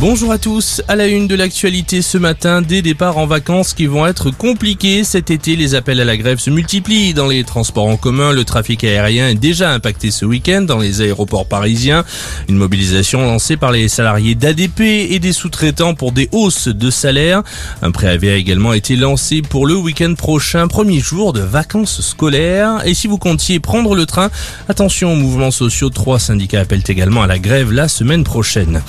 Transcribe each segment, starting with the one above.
Bonjour à tous. À la une de l'actualité ce matin, des départs en vacances qui vont être compliqués cet été. Les appels à la grève se multiplient dans les transports en commun. Le trafic aérien est déjà impacté ce week-end dans les aéroports parisiens. Une mobilisation lancée par les salariés d'ADP et des sous-traitants pour des hausses de salaire. Un préavis a également été lancé pour le week-end prochain, premier jour de vacances scolaires. Et si vous comptiez prendre le train, attention aux mouvements sociaux. Trois syndicats appellent également à la grève la semaine prochaine.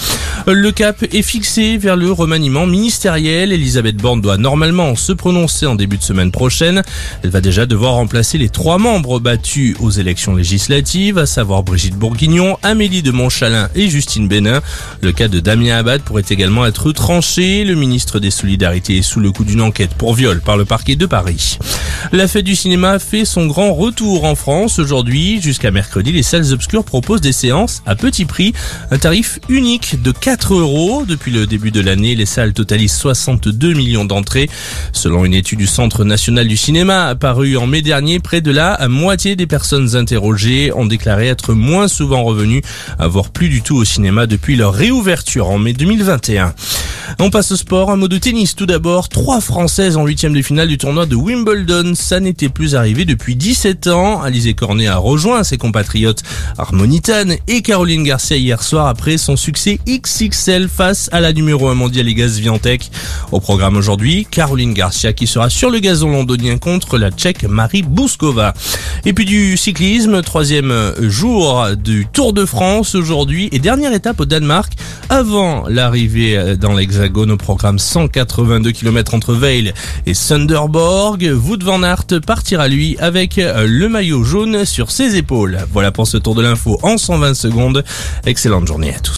Le cap est fixé vers le remaniement ministériel. Elisabeth Borne doit normalement se prononcer en début de semaine prochaine. Elle va déjà devoir remplacer les trois membres battus aux élections législatives, à savoir Brigitte Bourguignon, Amélie de Montchalin et Justine Bénin. Le cas de Damien Abad pourrait également être tranché. Le ministre des Solidarités est sous le coup d'une enquête pour viol par le parquet de Paris. La fête du cinéma fait son grand retour en France aujourd'hui. Jusqu'à mercredi, les salles obscures proposent des séances à petit prix, un tarif unique de 4 euros. Depuis le début de l'année, les salles totalisent 62 millions d'entrées. Selon une étude du Centre national du cinéma apparue en mai dernier, près de la moitié des personnes interrogées ont déclaré être moins souvent revenues, à plus du tout au cinéma depuis leur réouverture en mai 2021. On passe au sport, un mot de tennis tout d'abord. Trois Françaises en huitième de finale du tournoi de Wimbledon. Ça n'était plus arrivé depuis 17 ans. Alizé Cornet a rejoint ses compatriotes Harmonitane et Caroline Garcia hier soir après son succès XXL face à la numéro 1 mondiale Igaz Viantec. Au programme aujourd'hui, Caroline Garcia qui sera sur le gazon londonien contre la tchèque Marie Bouskova. Et puis du cyclisme, troisième jour du Tour de France aujourd'hui et dernière étape au Danemark avant l'arrivée dans l'Hexagone au programme 182 km entre Veil et Sunderborg. Wout van Aert partira lui avec le maillot jaune sur ses épaules. Voilà pour ce tour de l'info en 120 secondes. Excellente journée à tous.